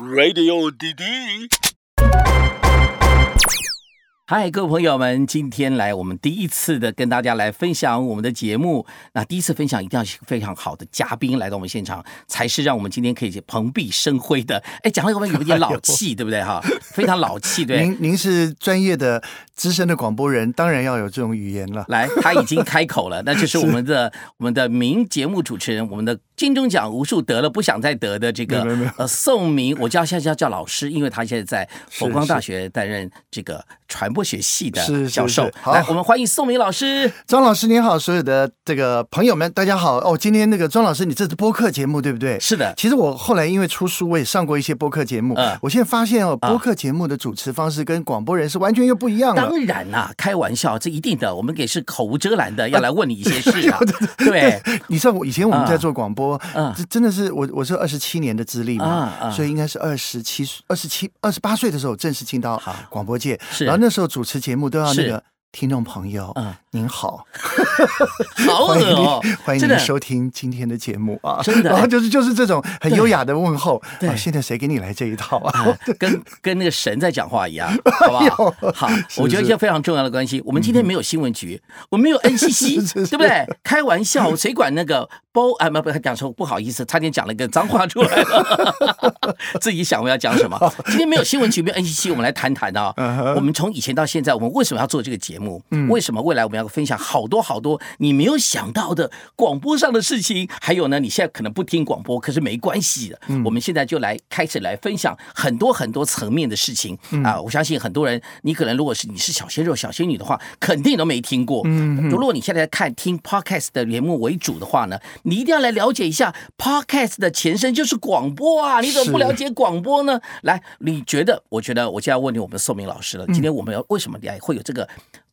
Radio DD。嗨，各位朋友们，今天来我们第一次的跟大家来分享我们的节目。那第一次分享一定要是非常好的嘉宾来到我们现场，才是让我们今天可以蓬荜生辉的。哎，讲话有没有有点老气，对不对哈？非常老气，对。您您是专业的资深的广播人，当然要有这种语言了。来，他已经开口了，那就是我们的我们的名节目主持人，我们的金钟奖无数得了不想再得的这个呃宋明，我叫现在叫叫老师，因为他现在在佛光大学担任这个传播学系的教授。来，我们欢迎宋明老师。庄老师您好，所有的这个朋友们大家好。哦，今天那个庄老师，你这是播客节目对不对？是的。其实我后来因为出书，我也上过一些播客节目。嗯。我现在发现哦，播客节目的主持方式跟广播人是完全又不一样的。当然啦，开玩笑，这一定的，我们也是口无遮拦的，要来问你一些事啊。对。你知道我以前我们在做广播，嗯，这真的是我我是二十七年的资历嘛，所以应该是二十七二十七二十八岁的时候正式进到广播界。然后那时候主持节目都要那个。听众朋友，嗯，您好，好欢迎，欢迎您收听今天的节目啊！真的，然 后就是就是这种很优雅的问候。对，现在谁给你来这一套啊？跟跟那个神在讲话一样，好不好？好，我觉得一些非常重要的关系。我们今天没有新闻局，我们没有 NCC，对不对？开玩笑，谁管那个包？啊，不不，讲说，不好意思，差点讲了一个脏话出来了。自己想我要讲什么？今天没有新闻局，没有 NCC，我们来谈谈啊。我们从以前到现在，我们为什么要做这个节目？嗯，为什么未来我们要分享好多好多你没有想到的广播上的事情？还有呢，你现在可能不听广播，可是没关系的。嗯，我们现在就来开始来分享很多很多层面的事情啊！我相信很多人，你可能如果是你是小鲜肉、小仙女的话，肯定都没听过。嗯，如果你现在看听 podcast 的节目为主的话呢，你一定要来了解一下 podcast 的前身就是广播啊！你怎么不了解广播呢？来，你觉得？我觉得我就要问你，我们宋明老师了。今天我们要为什么来会有这个？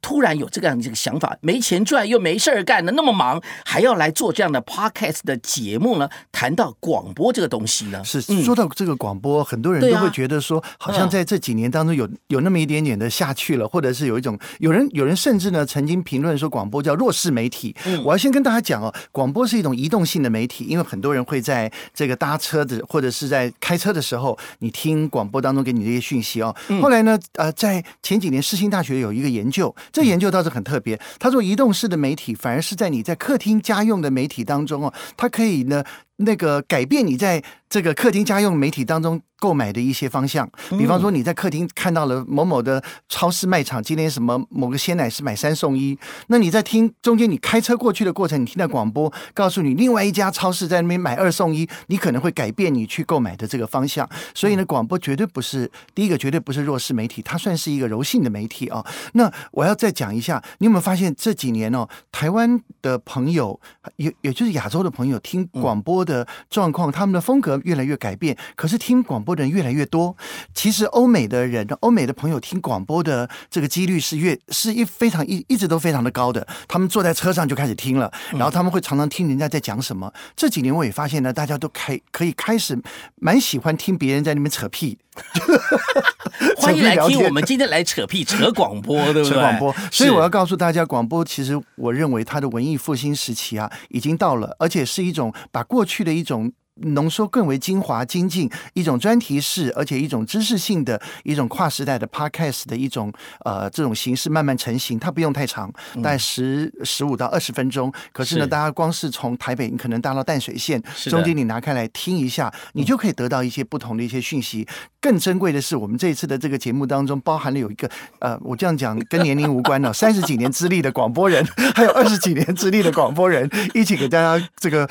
突然有这样这个想法，没钱赚又没事儿干的，那么忙，还要来做这样的 podcast 的节目呢？谈到广播这个东西呢，是说到这个广播，很多人都会觉得说，好像在这几年当中有有那么一点点的下去了，或者是有一种有人有人甚至呢曾经评论说广播叫弱势媒体。我要先跟大家讲哦，广播是一种移动性的媒体，因为很多人会在这个搭车的或者是在开车的时候，你听广播当中给你这些讯息哦。后来呢，呃，在前几年世新大学有一个研究。这研究倒是很特别，他说移动式的媒体反而是在你在客厅家用的媒体当中哦，它可以呢那个改变你在。这个客厅家用媒体当中购买的一些方向，比方说你在客厅看到了某某的超市卖场今天什么某个鲜奶是买三送一，那你在听中间你开车过去的过程，你听到广播告诉你另外一家超市在那边买二送一，你可能会改变你去购买的这个方向。所以呢，广播绝对不是第一个，绝对不是弱势媒体，它算是一个柔性的媒体啊。那我要再讲一下，你有没有发现这几年哦，台湾的朋友也也就是亚洲的朋友听广播的状况，他们的风格。越来越改变，可是听广播的人越来越多。其实欧美的人，欧美的朋友听广播的这个几率是越是一非常一一直都非常的高的。他们坐在车上就开始听了，然后他们会常常听人家在讲什么。这几年我也发现呢，大家都开可以开始蛮喜欢听别人在那边扯屁。欢迎来听我们今天来扯屁扯广播，对不对？扯广播。所以我要告诉大家，广播其实我认为它的文艺复兴时期啊已经到了，而且是一种把过去的一种。浓缩更为精华精进，一种专题式，而且一种知识性的一种跨时代的 podcast 的一种呃这种形式慢慢成型。它不用太长，大概十十五到二十分钟。可是呢，大家光是从台北，你可能搭到淡水线，中间你拿开来听一下，你就可以得到一些不同的一些讯息。更珍贵的是，我们这一次的这个节目当中，包含了有一个呃，我这样讲跟年龄无关的，三十几年资历的广播人，还有二十几年资历的广播人，一起给大家这个。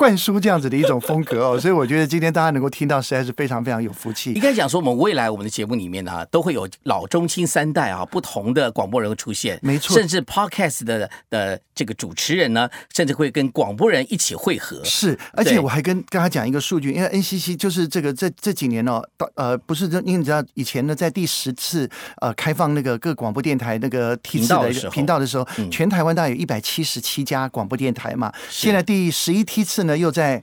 灌输这样子的一种风格哦，所以我觉得今天大家能够听到，实在是非常非常有福气。应该讲说，我们未来我们的节目里面呢，都会有老中青三代啊，不同的广播人出现，没错。甚至 podcast 的的这个主持人呢，甚至会跟广播人一起汇合。是，而且我还跟跟他讲一个数据，因为 NCC 就是这个这这几年哦，到呃不是，因为你知道以前呢，在第十次呃开放那个各广播电台那个频道的频道的时候，全台湾大概有一百七十七家广播电台嘛。现在第十一梯次呢。又在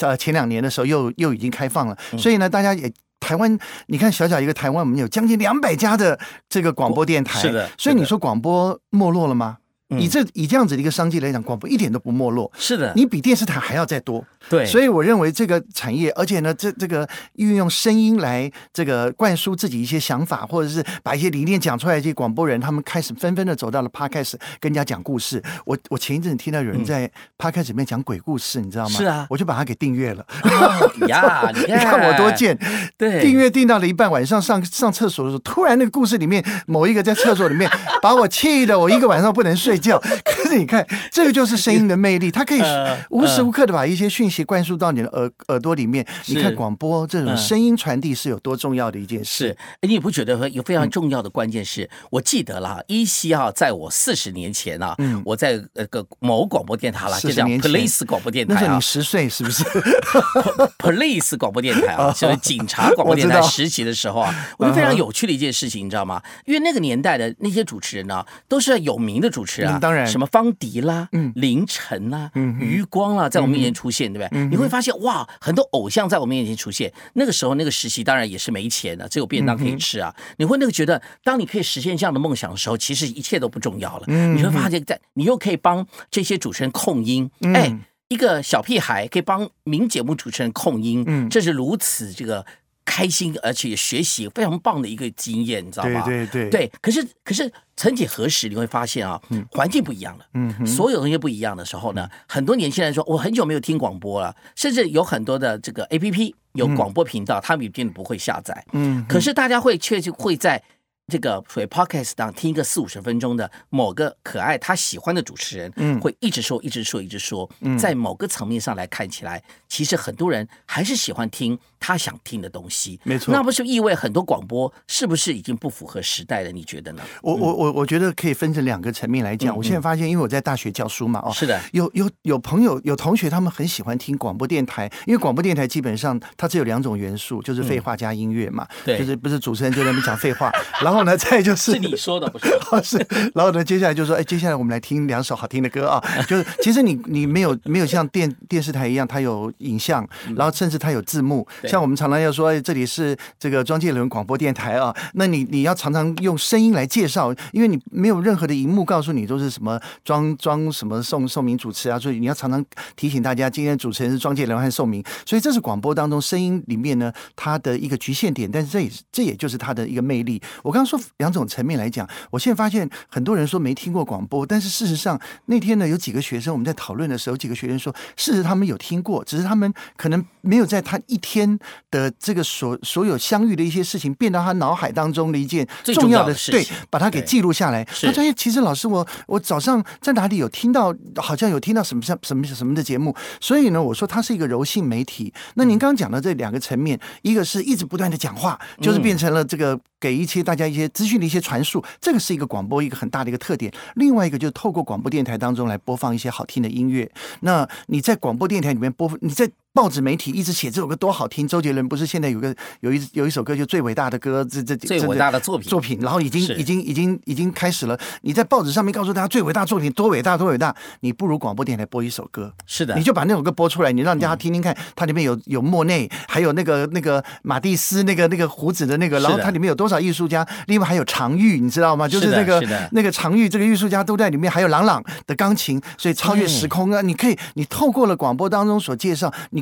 呃前两年的时候又又已经开放了，所以呢，大家也台湾，你看小小一个台湾，我们有将近两百家的这个广播电台，是的。所以你说广播没落了吗？以这以这样子的一个商机来讲，广播一点都不没落，是的。你比电视台还要再多，对，所以我认为这个产业，而且呢，这这个运用声音来这个灌输自己一些想法，或者是把一些理念讲出来，这些广播人他们开始纷纷的走到了 podcast 跟人家讲故事。我我前一阵听到有人在 podcast 里面讲鬼故事，你知道吗？是啊，我就把它给订阅了。呀，你看我多贱！对，订阅订到了一半，晚上上上厕所的时候，突然那个故事里面某一个在厕所里面 把我气的，我一个晚上不能睡觉。你看，这个就是声音的魅力，它可以无时无刻的把一些讯息灌输到你的耳耳朵里面。你看广播这种声音传递是有多重要的一件事。是，你不觉得有非常重要的关键是？我记得啦，依稀啊，在我四十年前啊，我在那个某广播电台啦，就叫 Police 广播电台啊。那时候你十岁是不是？Police 广播电台啊，就是警察广播电 台实习的时候啊，我觉得非常有趣的一件事情，你知道吗？因为那个年代的那些主持人呢，都是有名的主持人，当然什么方迪啦、凌晨啦、余光啦，在我们面前出现，对不对？你会发现哇，很多偶像在我面前出现。那个时候那个时期当然也是没钱的，只有便当可以吃啊。你会那个觉得，当你可以实现这样的梦想的时候，其实一切都不重要了。你会发现，在你又可以帮这些主持人控音，哎。一个小屁孩可以帮名节目主持人控音，嗯，这是如此这个开心，而且学习非常棒的一个经验，你知道吗？对对对。对，可是可是，曾几何时你会发现啊，环境不一样了，嗯，所有东西不一样的时候呢，很多年轻人说，我很久没有听广播了，甚至有很多的这个 A P P 有广播频道，他们一定不会下载，嗯，可是大家会却就会在。这个所谓 podcast 当听一个四五十分钟的某个可爱他喜欢的主持人，嗯，会一直说一直说一直说，在某个层面上来看起来，其实很多人还是喜欢听他想听的东西，没错。那不是意味很多广播是不是已经不符合时代了？你觉得呢？我我我我觉得可以分成两个层面来讲。我现在发现，因为我在大学教书嘛，哦，是的，有有有朋友有同学，他们很喜欢听广播电台，因为广播电台基本上它只有两种元素，就是废话加音乐嘛，对，就是不是主持人就在那边讲废话，然后呢，再就是。是你说的不是？是，然后呢？接下来就说，哎，接下来我们来听两首好听的歌啊！就是其实你你没有没有像电电视台一样，它有影像，然后甚至它有字幕。像我们常常要说，这里是这个庄介伦广播电台啊。那你你要常常用声音来介绍，因为你没有任何的荧幕告诉你都是什么庄庄什么宋宋明主持啊，所以你要常常提醒大家，今天主持人是庄介伦还是宋明。所以这是广播当中声音里面呢它的一个局限点，但是这也是这也就是它的一个魅力。我刚刚说两种层。面来讲，我现在发现很多人说没听过广播，但是事实上那天呢，有几个学生我们在讨论的时候，几个学生说，事实他们有听过，只是他们可能没有在他一天 的这个所所有相遇的一些事情变到他脑海当中的一件重要的事对，把它给记录下来。他说：“哎，其实老师，我我早上在哪里有听到，好像有听到什么什什么什么的节目。所以呢，我说它是一个柔性媒体。那您刚刚讲的这两个层面，一个是一直不断的讲话，就是变成了这个给一些大家一些资讯的一些传。传述，这个是一个广播一个很大的一个特点。另外一个就是透过广播电台当中来播放一些好听的音乐。那你在广播电台里面播，你在。报纸媒体一直写这首歌多好听，周杰伦不是现在有个有一有一首歌就最伟大的歌，这这最伟大的作品作品，然后已经已经已经已经开始了。你在报纸上面告诉大家最伟大作品多伟大多伟大，你不如广播电台播一首歌，是的，你就把那首歌播出来，你让大家听听看，它里面有有莫内，还有那个那个马蒂斯那个那个胡子的那个，然后它里面有多少艺术家，另外还有常玉，你知道吗？就是那个那个常玉这个艺术家都在里面，还有朗朗的钢琴，所以超越时空啊！你可以你透过了广播当中所介绍你。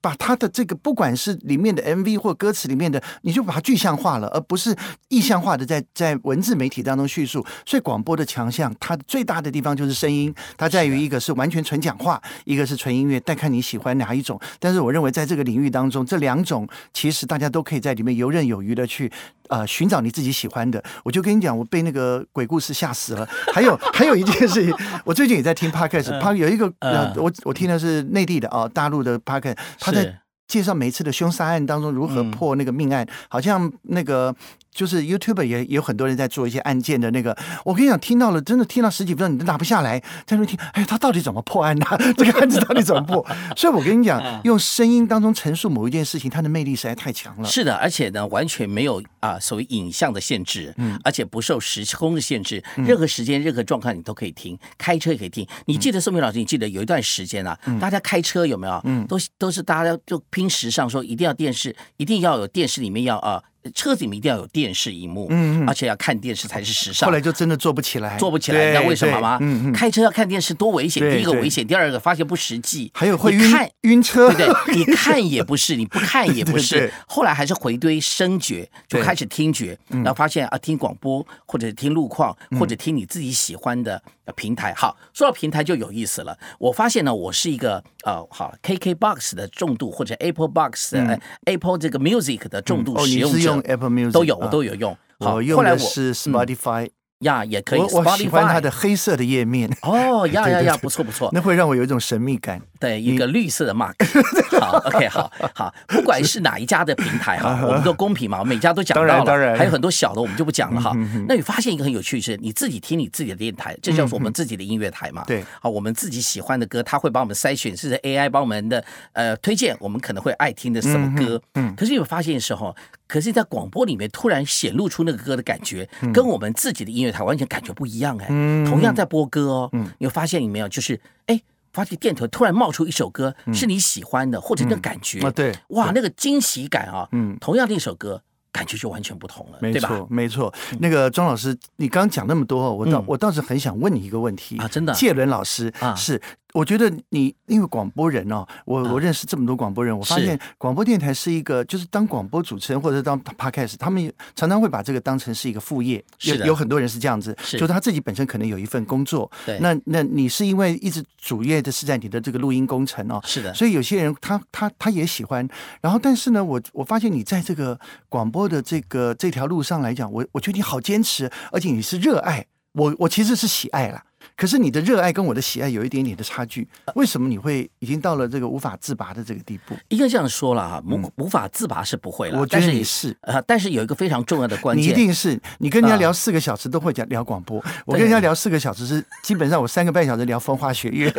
把它的这个不管是里面的 MV 或歌词里面的，你就把它具象化了，而不是意象化的在在文字媒体当中叙述。所以广播的强项，它最大的地方就是声音，它在于一个是完全纯讲话，一个是纯音乐，但看你喜欢哪一种。但是我认为在这个领域当中，这两种其实大家都可以在里面游刃有余的去。呃，寻找你自己喜欢的，我就跟你讲，我被那个鬼故事吓死了。还有 还有一件事情，我最近也在听 podcast，他有一个呃，我我听的是内地的啊，大陆的 podcast，他在介绍每一次的凶杀案当中如何破那个命案，好像那个。就是 YouTube 也也有很多人在做一些案件的那个，我跟你讲，听到了，真的听到十几分钟你都拿不下来，在那听，哎，他到底怎么破案的？这个案子到底怎么破？所以我跟你讲，用声音当中陈述某一件事情，它的魅力实在太强了。是的，而且呢，完全没有啊所谓影像的限制，嗯，而且不受时空的限制，任何时间、任何状况你都可以听，开车也可以听。你记得宋明老师，你记得有一段时间啊，大家开车有没有？嗯，都都是大家就拼时尚，说一定要电视，一定要有电视里面要啊。车子里面一定要有电视荧幕，嗯嗯而且要看电视才是时尚后。来就真的做不起来，做不起来，你知道为什么吗？嗯嗯，开车要看电视多危险！第一个危险，第二个发现不实际，还有会晕晕车，对不对？你看也不是，你不看也不是，后来还是回归声觉，就开始听觉，然后发现啊，听广播或者听路况，或者听你自己喜欢的呃平台。好，说到平台就有意思了。我发现呢，我是一个呃，好 KKBox 的重度或者 Apple Box 的、呃 Apple 这个 Music 的重度哦，使用者用 Apple Music 都有，我啊都有用。好，我用后来我的是 Spotify，呀也可以我我喜欢它的黑色的页面，哦 呀呀呀，不错不错。那会让我有一种神秘感。对，一个绿色的 mark。好，OK，好好，不管是哪一家的平台哈，我们都公平嘛，每家都讲到了，当然当然还有很多小的我们就不讲了哈。那你发现一个很有趣的是，你自己听你自己的电台，这叫做我们自己的音乐台嘛。对，好，我们自己喜欢的歌，它会帮我们筛选，甚至 AI 帮我们的呃推荐，我们可能会爱听的什么歌。嗯，可是有发现的时候，可是在广播里面突然显露出那个歌的感觉，跟我们自己的音乐台完全感觉不一样哎。同样在播歌哦，嗯。你会发现有没有？就是哎。发现电头突然冒出一首歌是你喜欢的，或者那感觉啊对。哇，那个惊喜感啊，嗯。同样的一首歌，感觉就完全不同了，对吧？没错，没错。那个庄老师，你刚刚讲那么多，我倒嗯。我倒是很想问你一个问题。啊真的。谢伦老师啊。是，我觉得你因为广播人哦，我啊我认识这么多广播人，我发现广播电台是一个，就是当广播主持人或者当 podcast，他们常常会把这个当成是一个副业，有有很多人是这样子，是。就是他自己本身可能有一份工作，对。那那你是因为一直主业的是在你的这个录音工程哦，是的，所以有些人他他他也喜欢，然后但是呢，我我发现你在这个广播的这个这条路上来讲，我我觉得你好坚持，而且你是热爱，我我其实是喜爱啦。可是你的热爱跟我的喜爱有一点点的差距，为什么你会已经到了这个无法自拔的这个地步？应该这样说了哈，无无法自拔是不会了，嗯我觉得你是，呃，但是有一个非常重要的关你一，定是，你跟人家啊聊四个小时都会讲聊广播，我跟人家聊四个小时是基本上我三个半小时聊风花雪月，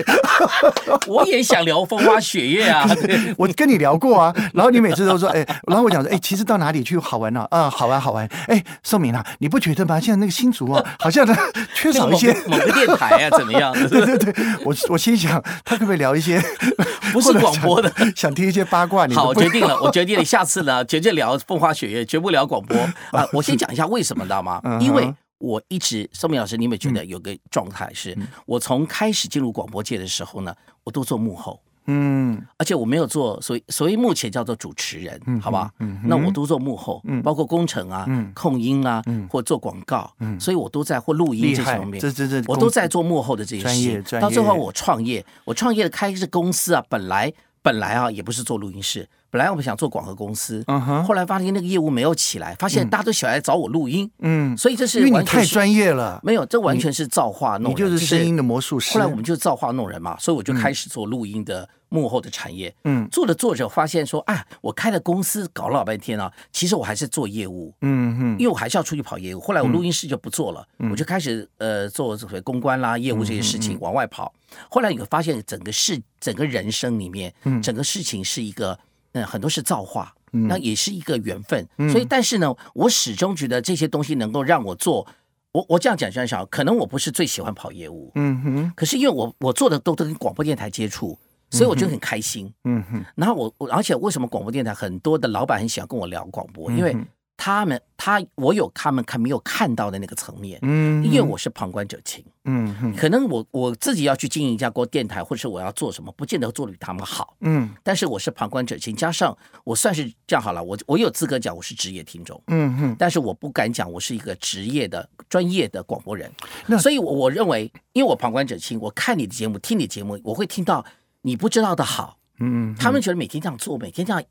我也想聊风花雪月啊，我跟你聊过啊，然后你每次都说，哎，然后我讲说，哎，其实到哪里去好玩呢、啊？好玩好玩。哎，宋明啊，你不觉得吗？现在那个新竹啊，好像呢 缺少一些。某个某台啊，怎么样？对对对，我我心想，他可不可以聊一些 不是广播的？想想听一些八卦？你好，我决定了，我决定了，下次呢，绝对聊风花雪月，绝不聊广播啊！我先讲一下为什么，知道吗因为我一直，宋明老师，你有没有觉得有个状态是，我从开始进入广播界的时候呢，我都做幕后。嗯。而且我没有做，所以所以目前叫做主持人，好吧？嗯那我都做幕后，包括工程啊、嗯。控音啊，或做广告，所以我都在或录音这方面，这这这我都在做幕后的这些事。情。专业专到最后我创业，我创业的开是公司啊，本来本来啊也不是做录音室，本来我们想做广和公司，嗯哼。后来发现那个业务没有起来，发现大家都想来找我录音，嗯，所以这是因为你太专业了，没有，这完全是造化弄人，你就是声音的魔术师。后来我们就造化弄人嘛，所以我就开始做录音的幕后的产业。嗯。做着做着发现说，啊，我开了公司搞了老半天啊，其实我还是做业务，嗯嗯因为我还是要出去跑业务。后来我录音室就不做了，我就开始呃做所谓公关啦、业务这些事情往外跑。后来你会发现，整个事、整个人生里面，整个事情是一个嗯很多是造化。那也是一个缘分，所以但是呢，我始终觉得这些东西能够让我做，我我这样讲，这样想，可能我不是最喜欢跑业务，嗯哼可是因为我我做的都都跟广播电台接触，所以我觉得很开心。嗯哼然后我我而且为什么广播电台很多的老板很喜欢跟我聊广播？因为嗯他们他我有他们看没有看到的那个层面，嗯，因为我是旁观者清。嗯哼可能我我自己要去经营一家国电台，或者是我要做什么，不见得做的比他们好。嗯但是我是旁观者清，加上我算是这样好了，我我有资格讲我是职业听众。嗯哼但是我不敢讲我是一个职业的专业的广播人那，所以我我认为，因为我旁观者清，我看你的节目，听你节目，我会听到你不知道的好。嗯他们觉得每天这样做，每天这样，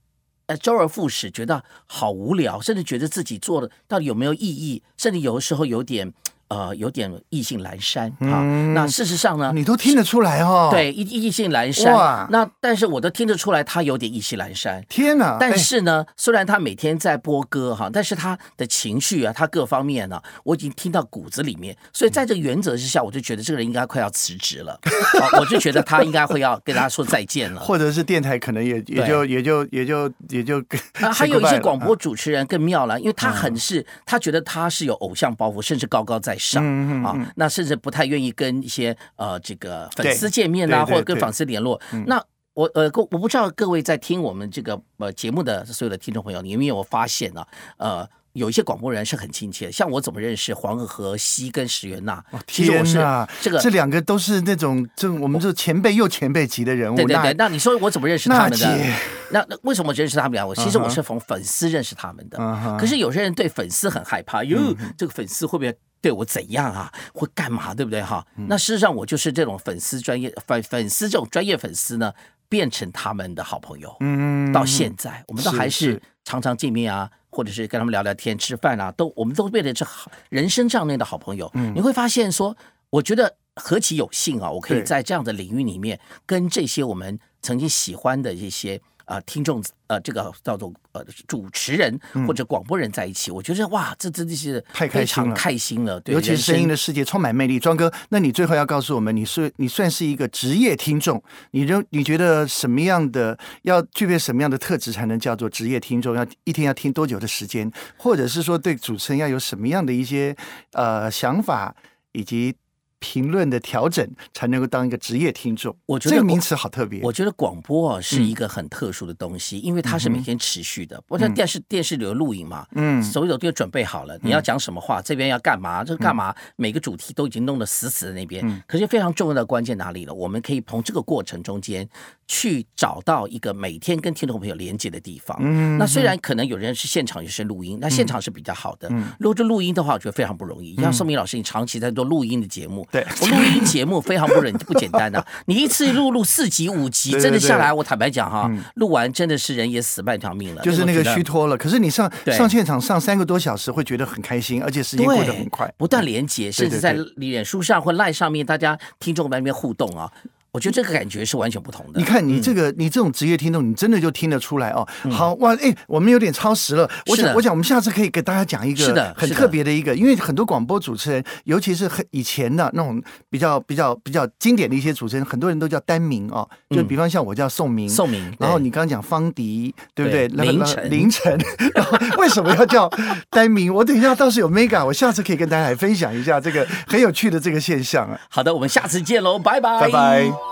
呃，周而复始，觉得好无聊，甚至觉得自己做的到底有没有意义，甚至有的时候有点呃有点意兴阑珊啊。那事实上呢，你都听得出来哦。，对意意兴阑哇珊。那但是我都听得出来，他有点意兴阑珊。天哪！但哎是呢，虽然他每天在播歌哈，但是他的情绪啊，他各方面呢、我已经听到骨子里面。所以在这个原则之下，我就觉得这个人应该快要辞职了，啊我就觉得他应该会要跟大家说再见了。或者是电台可能也也就也就也就也就啊，还有一些广播主持人更妙了，因为他很是，他觉得他是有偶像包袱，甚至高高在上嗯嗯啊，那甚至不太愿意跟一些呃这个粉丝见面啊，对对或者跟粉丝联络。那我呃，各我不知道各位在听我们这个呃节目的所有的听众朋友，你有没有发现呢？呃，有一些广播人是很亲切的，像我怎么认识黄河西跟石原娜？其实我是天哪，这个这两个都是那种这我们这前辈又前辈级的人物。对对对，那你说我怎么认识他们的？那那为什么我认识他们俩？我其实我是从粉丝认识他们的。可是有些人对粉丝很害怕，哟，这个粉丝会不会对我怎样啊？会干嘛？对不对哈？嗯那事实上我就是这种粉丝专业粉粉丝这种专业粉丝呢，变成他们的好朋友。嗯到现在，我们都还是是常常见面啊，或者是跟他们聊聊天、吃饭啊，都我们都变成是好人生上面的好朋友。嗯你会发现说，我觉得何其有幸啊！我可以在这样的领域里面，跟这些我们曾经喜欢的一些啊、听众呃，这个叫做呃主持人或者广播人在一起，我觉得哇，这真的是嗯太开心了开心了。对，尤其是声音的世界充满魅力。庄哥，那你最后要告诉我们，你是你算是一个职业听众，你认你觉得什么样的要具备什么样的特质才能叫做职业听众？要一天要听多久的时间，或者是说对主持人要有什么样的一些呃想法以及评论的调整，才能够当一个职业听众？我觉得这个名词好特别。我觉得广播啊是嗯一个很特殊的东西，因为它是每天持续的。不像电视，电视里有录影嘛，嗯所有都准备好了，你要讲什么话，这边要干嘛，这个干嘛，每个主题都已经弄得死死的那边。嗯可是非常重要的关键哪里了？我们可以从这个过程中间去找到一个每天跟听众朋友连接的地方。嗯那虽然可能有人是现场，有些录音，那现场是比较好的。嗯如果是录音的话，我觉得非常不容易。像宋明老师，你长期在做录音的节目，对。我录音节目非常不忍不简单的、你一次录录四集五集，真的下来，我坦白讲哈嗯，录完真的是人也死半条命了。就是那个虚脱了，可是你上上现场上三个多小时，会觉得很开心，而且时间过得很快。不断连接，甚至在脸书上或赖上面，大家听众在那边互动啊，我觉得这个感觉是完全不同的。你看，你这嗯个、你这种职业听众，你真的就听得出来哦。好哇，哎，我们有点超时了。我想，我想我们下次可以给大家讲一是个很特别的一个，因为很多广播主持人，尤其是很以前的那种比较比较比较经典的一些主持人，很多人都叫单名哦。就比方像我叫宋明，宋明对然后你刚刚讲方迪，对不对？凌晨凌晨，然后为什么要叫单名？我等一下倒是有 mega，我下次可以跟大家来分享一下这个很有趣的这个现象啊。好的，我们下次见喽，拜拜，拜拜。